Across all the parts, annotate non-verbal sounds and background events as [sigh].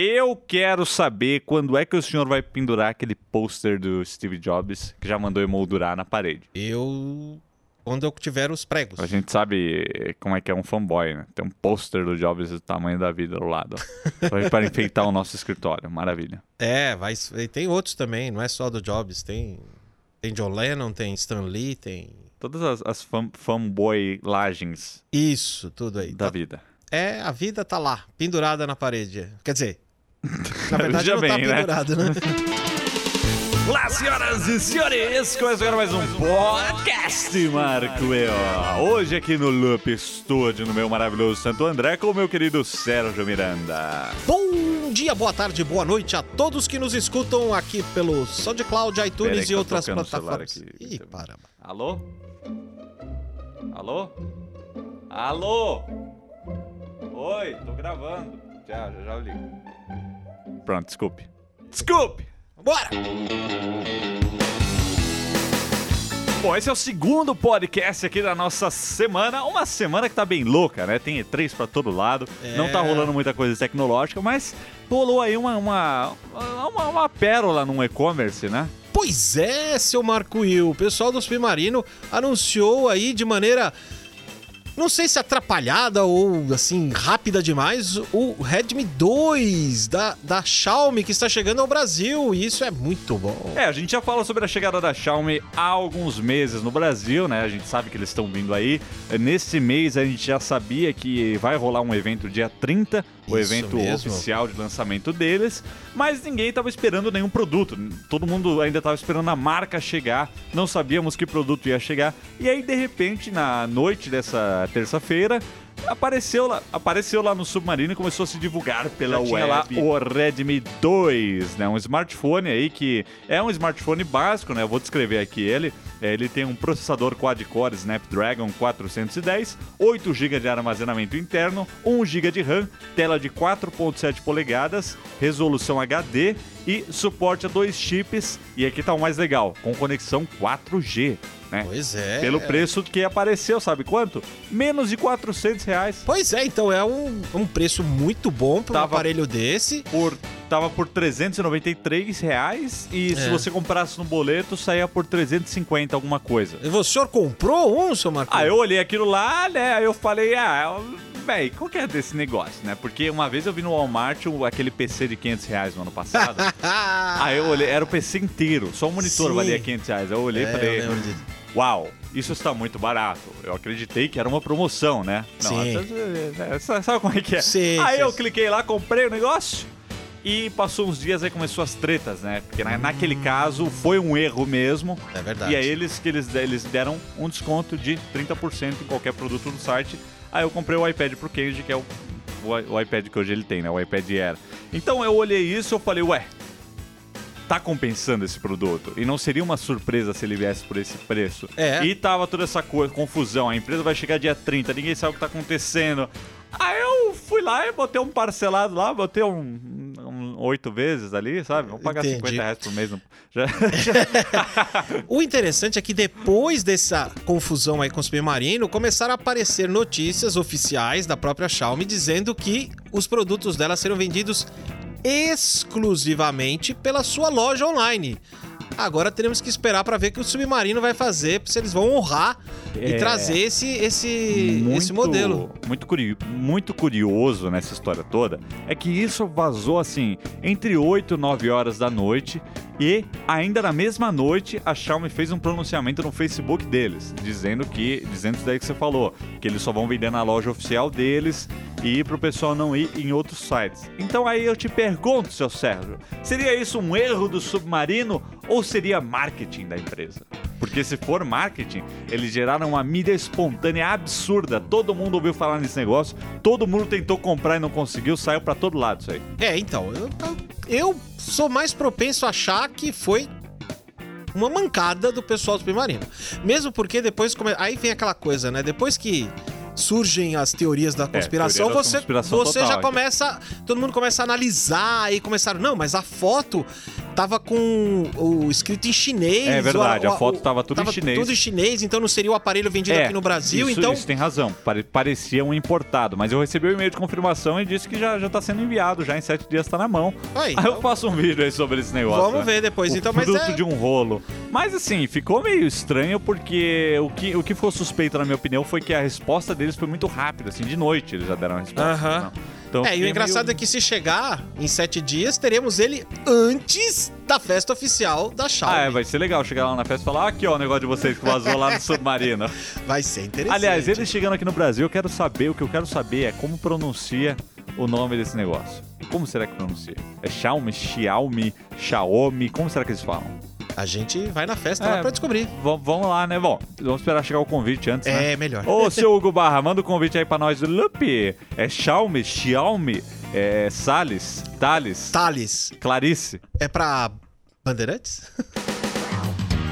Eu quero saber quando é que o senhor vai pendurar aquele pôster do Steve Jobs que já mandou emoldurar na parede. Eu. Quando eu tiver os pregos. A gente sabe como é que é um fanboy, né? Tem um pôster do Jobs do tamanho da vida do lado. [laughs] Para enfeitar o nosso escritório. Maravilha. É, vai, e tem outros também, não é só do Jobs. Tem, tem John Lennon, tem Stan Lee, tem. Todas as, as fan, fanboy-lagens Isso, tudo aí. da Tá- vida. É, a vida tá lá, pendurada na parede. Quer dizer, na verdade Já não tá bem, né? pendurada, né? [laughs] Olá, senhoras e senhores! Começa agora mais um podcast, Marco Eu. Hoje aqui no Loop Studio, no meu maravilhoso Santo André, com o meu querido Sérgio Miranda. Bom dia, boa tarde, boa noite a todos que nos escutam aqui pelo SoundCloud, iTunes e tá outras plataformas. Ih, para. Alô? Alô? Alô? Oi, tô gravando. Já, já, já ligo. Pronto, desculpe. Desculpe! Bora! Bom, esse é o segundo podcast aqui da nossa semana. Uma semana que tá bem louca, né? Tem E3 pra todo lado. É. Não tá rolando muita coisa tecnológica, mas rolou aí uma, uma, uma, uma pérola num e-commerce, né? Pois é, seu Marco Will. O pessoal do Submarino anunciou aí de maneira. Não sei se atrapalhada ou assim, rápida demais, o Redmi 2 da, da Xiaomi que está chegando ao Brasil. E isso é muito bom. É, a gente já fala sobre a chegada da Xiaomi há alguns meses no Brasil, né? A gente sabe que eles estão vindo aí. Nesse mês a gente já sabia que vai rolar um evento dia 30, o Isso evento mesmo. oficial de lançamento deles, mas ninguém estava esperando nenhum produto. Todo mundo ainda estava esperando a marca chegar, não sabíamos que produto ia chegar. E aí, de repente, na noite dessa terça-feira, apareceu lá, apareceu lá no Submarino e começou a se divulgar pela web lá o Redmi 2, né? Um smartphone aí que é um smartphone básico, né? Eu vou descrever aqui ele. É, ele tem um processador quad-core Snapdragon 410, 8 GB de armazenamento interno, 1 GB de RAM, tela de 4.7 polegadas, resolução HD e suporte a dois chips. E aqui tá o mais legal, com conexão 4G, né? Pois é. Pelo preço que apareceu, sabe quanto? Menos de 400 reais. Pois é, então é um, um preço muito bom para um aparelho desse. por tava por 393 reais e se É. você comprasse no boleto saía por 350 alguma coisa. E O senhor comprou um, seu Marco? Ah, eu olhei aquilo lá, né? Aí eu falei, ah, véi, qual que é desse negócio, né? Porque uma vez eu vi no Walmart o- aquele PC de 500 reais no ano passado. [laughs] Aí eu olhei, era o PC inteiro, só o monitor Sim. valia 500 reais. Eu olhei e É, falei, uau, isso está muito barato. Eu acreditei que era uma promoção, né? Sim. essa- essa- sabe como é que é? Sim, Aí sim, eu cliquei lá, comprei o negócio. E passou uns dias aí começou as tretas, né? Porque na- naquele caso foi um erro mesmo. É verdade. E aí eles que eles, eles deram um desconto de 30% em qualquer produto do site. Aí eu comprei o iPad pro Kenji, que é o, o, o iPad que hoje ele tem, né? O iPad Air. Então eu olhei isso e eu falei, ué, tá compensando esse produto? E não seria uma surpresa se ele viesse por esse preço? É. E tava toda essa coisa, confusão. A empresa vai chegar dia 30, ninguém sabe o que tá acontecendo. Aí eu fui lá e botei um parcelado lá, botei um oito vezes ali, sabe? Vamos pagar Entendi. 50 reais por mês. não- Já, [laughs] O interessante é que depois dessa confusão aí com o submarino, começaram a aparecer notícias oficiais da própria Xiaomi dizendo que os produtos dela serão vendidos exclusivamente pela sua loja online. Agora teremos que esperar para ver o que o Submarino vai fazer, se eles vão honrar e É. trazer esse, esse, esse modelo. Muito, curio- muito curioso nessa história toda é que isso vazou assim entre 8 e 9 horas da noite e ainda na mesma noite a Xiaomi fez um pronunciamento no Facebook deles, dizendo que, dizendo isso daí que você falou, que eles só vão vender na loja oficial deles e pro pessoal não ir em outros sites. Então aí eu te pergunto, seu Sérgio, seria isso um erro do submarino ou seria marketing da empresa? Porque se for marketing, eles geraram uma mídia espontânea absurda. Todo mundo ouviu falar nesse negócio, todo mundo tentou comprar e não conseguiu, saiu pra todo lado isso aí. É, então, eu, eu sou mais propenso a achar que foi uma mancada do pessoal do Submarino. Mesmo porque depois. come- Aí vem aquela coisa, né? Depois que surgem as teorias da conspiração, É, teoria da você, conspiração você total já começa. Todo mundo começa a analisar e começaram. Não, mas a foto tava com o escrito em chinês. É verdade, o- a o- foto tava tudo em chinês. Tudo em chinês, então não seria o aparelho vendido aqui no Brasil. isso, então, isso tem razão. Pare- parecia um importado, mas eu recebi o e-mail de confirmação e disse que já, já tá sendo enviado, já em sete dias tá na mão. Aí, Aí eu então- faço um vídeo aí sobre esse negócio. Vamos né? ver depois, o então, mas fruto é- de um rolo. Mas assim, ficou meio estranho porque o que, o que ficou suspeito, na minha opinião, foi que a resposta deles foi muito rápida, assim, de noite eles já deram a resposta. Aham. não. Então, É, e o engraçado meio... é que se chegar em sete dias, teremos ele antes da festa oficial da Xiaomi. Ah, é, vai ser legal chegar lá na festa e falar, "Ah, aqui ó o negócio de vocês que vazou lá no [laughs] submarino. Vai ser interessante. Aliás, eles chegando aqui no Brasil, eu quero saber, o que eu quero saber é como pronuncia o nome desse negócio. Como será que pronuncia? É Xiaomi, Xiaomi, Xiaomi, como será que eles falam? A gente vai na festa É. lá pra descobrir. Vamos lá, né? Bom, vamos esperar chegar o convite antes, né? É, melhor. Ô, seu Hugo Barra, manda o convite aí pra nós. Lupe, é Xiaomi, Xiaomi, é Salles, Thales, Thales, Clarice. é pra Bandeirantes? [laughs]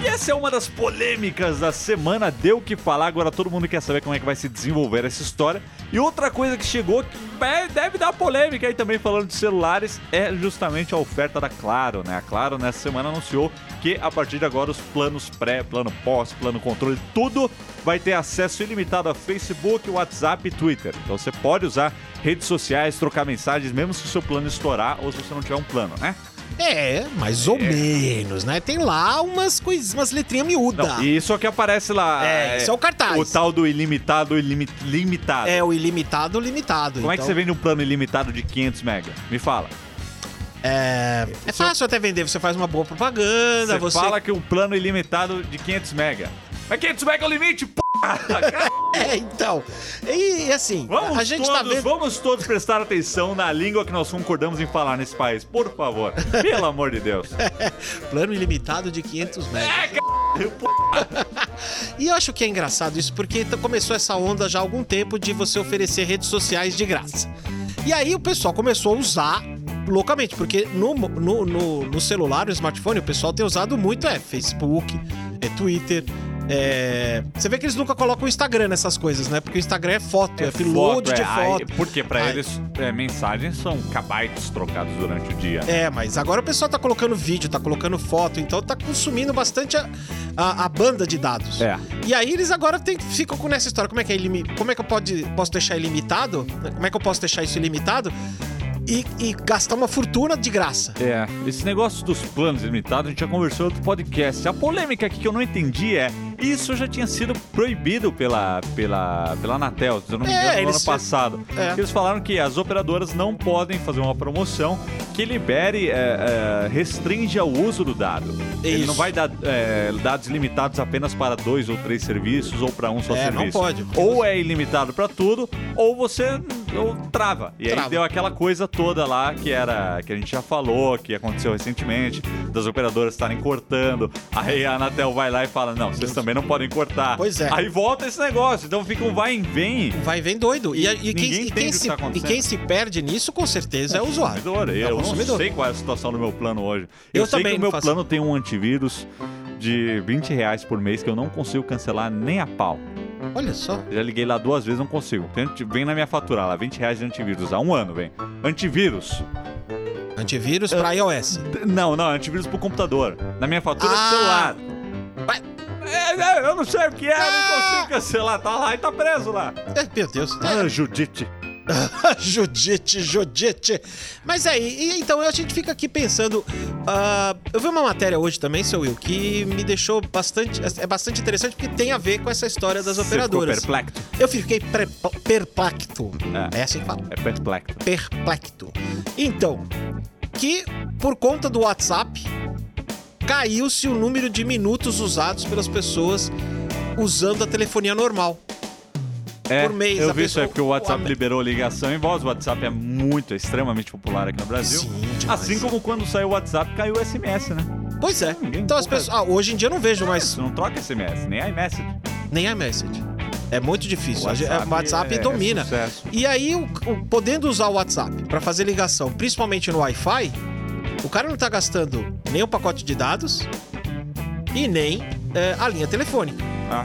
Essa é uma das polêmicas da semana, deu o que falar, agora todo mundo quer saber como é que vai se desenvolver essa história. E outra coisa que chegou, que é- deve dar polêmica aí também falando de celulares, é justamente a oferta da Claro, né? A Claro nessa semana anunciou que a partir de agora os planos pré, plano pós, plano controle, tudo vai ter acesso ilimitado a Facebook, WhatsApp e Twitter. Então você pode usar redes sociais, trocar mensagens, mesmo se o seu plano estourar ou se você não tiver um plano, né? É, mais ou menos, né? Tem lá umas coisas, umas letrinhas miúdas. Não, e isso é que aparece lá. É, isso é o cartaz. O tal do ilimitado, ilimi- limitado. É o ilimitado, limitado. Como é que então, você vende um plano ilimitado de 500 mega? Me fala. É, é fácil até vender, você faz uma boa propaganda, Você, você... fala que um plano ilimitado de 500 mega. Mas 500 mega é o limite, p***! [laughs] É, então. E, assim, Vamos a gente todos, tá vendo... vamos todos prestar atenção na língua que nós concordamos em falar nesse país, por favor. [laughs] Pelo amor de Deus. [laughs] Plano ilimitado de 500 megas. É, c... [laughs] E eu acho que é engraçado isso porque começou essa onda já há algum tempo de você oferecer redes sociais de graça. E aí o pessoal começou a usar loucamente, porque no, no, no, no celular, no smartphone, o pessoal tem usado muito é Facebook, é Twitter. É... Você vê que eles nunca colocam o Instagram nessas coisas, né? Porque o Instagram é foto, é, upload Foto, de é, foto. porque pra Ai. eles, é, mensagens são kbytes trocados durante o dia. É, mas agora o pessoal tá colocando vídeo, tá colocando foto, então tá consumindo bastante a, a, a banda de dados. É. E aí eles agora tem, ficam com nessa história. Como é que é ilimi- Como é que eu pode, posso deixar ilimitado? Como é que eu posso deixar isso ilimitado? E, e gastar uma fortuna de graça. É, esse negócio dos planos limitados, a gente já conversou em outro podcast. A polêmica aqui que eu não entendi é, isso já tinha sido proibido pela, pela, pela Anatel, se eu não me É, engano, no ano passado. É. Eles falaram que as operadoras não podem fazer uma promoção que libere, é, é, restringe o uso do dado. Ele Isso. não vai dar é, dados limitados apenas para dois ou três serviços ou para um só É, não serviço. pode. Ou é ilimitado para tudo, ou você ou trava. E aí Trava. deu aquela coisa toda lá que era que a gente já falou, que aconteceu recentemente, das operadoras estarem cortando. Aí a Anatel vai lá e fala: "Não, vocês também não podem cortar". Pois é. Aí volta esse negócio, então fica um vai e vem. Vai vem doido. E, e quem, Ninguém e quem se, tá e quem se perde nisso, com certeza, é o usuário. Consumidor. É o Eu não consumidor. sei qual é a situação do meu plano hoje. Eu, Eu sei também que o meu plano tem um antivírus de 20 reais por mês que eu não consigo cancelar nem a pau. Olha só. Já liguei lá duas vezes, não consigo. Vem na minha fatura lá, 20 reais de antivírus. Há um ano, vem. Antivírus. Antivírus pra iOS. Não, não, antivírus pro computador. Na minha fatura Ah. é celular. Vai. É, é, eu não sei o que é, eu não consigo cancelar. Tá lá e tá preso lá. É, meu Deus. Ah, Judite. [laughs] Judite, Judite. Mas aí, e então a gente fica aqui pensando. ah, eu vi uma matéria hoje também, seu Will, que me deixou bastante. É bastante interessante porque tem a ver com essa história das Você ficou operadoras. perplexo. Eu fiquei perplexo. É. É assim que fala. É perplexo. Perplexo. Então, que por conta do WhatsApp caiu-se o número de minutos usados pelas pessoas usando a telefonia normal. É, Por mês, eu vi isso aí porque o WhatsApp liberou ligação em voz. O WhatsApp é muito, é extremamente popular aqui no Brasil. Sim, demais. Assim como quando saiu o WhatsApp, caiu o SMS, né? Pois é. Ninguém Então as pessoas. Ah, hoje em dia eu não vejo mais Você não troca SMS, nem iMessage. nem iMessage. É muito difícil. O O WhatsApp, WhatsApp é- é domina. sucesso. e aí, o, o- podendo usar o WhatsApp para fazer ligação, principalmente no Wi-Fi, o cara não tá gastando nem o pacote de dados e nem é, a linha telefônica. Ah.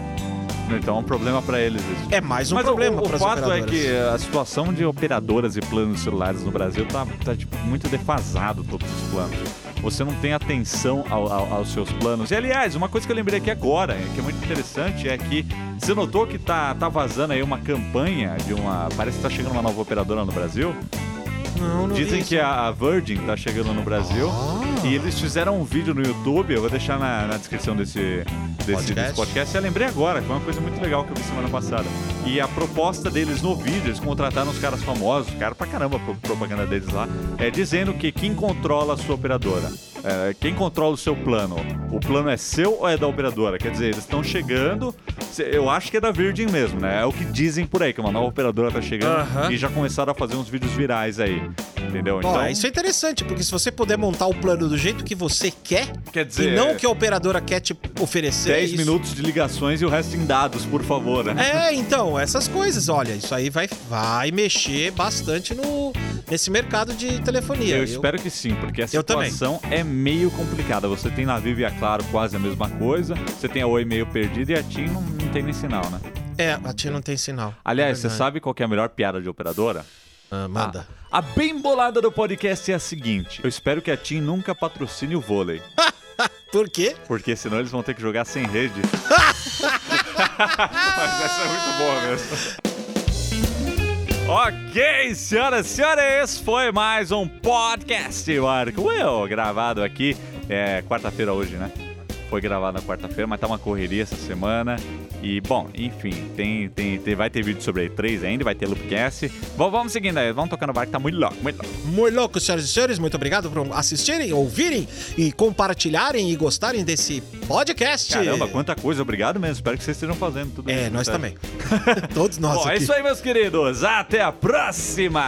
Então é um problema pra eles isso. É mais um Mas problema o, para o fato é que a situação de operadoras e planos celulares no Brasil tá, tá, tipo, muito defasado todos os planos. Você não tem atenção ao- ao- aos seus planos. E aliás, uma coisa que eu lembrei aqui agora, que é muito interessante, é que você notou que tá, tá vazando aí uma campanha de uma. Parece que tá chegando uma nova operadora no Brasil. Não, não Dizem que a a Virgin tá chegando no Brasil. Ah. E eles fizeram um vídeo no YouTube, eu vou deixar na, na descrição desse, desse Podcast. desse podcast. Eu lembrei agora, foi uma coisa muito legal que eu vi semana passada. E a proposta deles no vídeo, eles contrataram os caras famosos, cara pra caramba, pro propaganda deles lá, é dizendo que quem controla a sua operadora, é, quem controla o seu plano, o plano é seu ou é da operadora? Quer dizer, eles estão chegando, eu acho que é da Virgin mesmo, né? É o que dizem por aí, que uma nova operadora tá chegando Aham. e já começaram a fazer uns vídeos virais aí. Entendeu? Então, Ó, isso é interessante, porque se você puder montar o plano do jeito que você quer, quer dizer, e não o que a operadora quer te oferecer. 10 isso- minutos de ligações e o resto em dados, por favor, né? É, então, essas coisas, olha, isso aí vai, vai mexer bastante no, nesse mercado de telefonia. Eu espero que sim, porque a Eu situação é meio complicada. Você tem na Vivo e a Claro quase a mesma coisa, você tem a Oi meio perdida e a TIM não, não tem nem sinal, né? É, a tia não tem sinal. Aliás, É você sabe qual que é a melhor piada de operadora? Ah, manda. A, a bem bolada do podcast é a seguinte: eu espero que a TIM nunca patrocine o vôlei, [laughs] Por quê? porque senão eles vão ter que jogar sem rede. [laughs] Mas essa é muito boa mesmo. Ok, senhoras e senhores, foi mais um podcast Will, gravado aqui, é quarta-feira hoje, né? Foi gravado na quarta-feira, mas tá uma correria essa semana. E, bom, enfim, tem, tem, tem- vai ter vídeo sobre a E3 ainda, vai ter Loopcast. Bom, vamos seguindo aí, vamos tocando o barco, tá muito louco, muito louco. Muito louco, senhoras e senhores. Muito obrigado por assistirem, ouvirem e compartilharem e gostarem desse podcast. Caramba, quanta coisa, obrigado mesmo, espero que vocês estejam fazendo tudo É, isso. nós tá? também. [laughs] Todos nós Bom, é aqui. isso aí, meus queridos, até a próxima!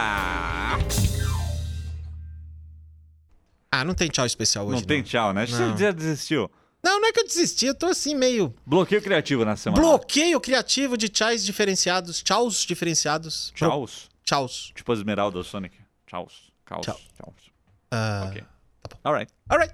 Ah, não tem tchau especial hoje. Não tem tchau, né? Não. Você já desistiu. Não, não é que eu desisti, eu tô assim meio Bloqueio criativo na semana. bloqueio criativo de tchais diferenciados, tchauz diferenciados. Tchauz. Tchauz. Tipo a esmeralda Sonic. Tchauz. Caos. Tchau. Tchauz. Ah, Ok. Alright. Alright.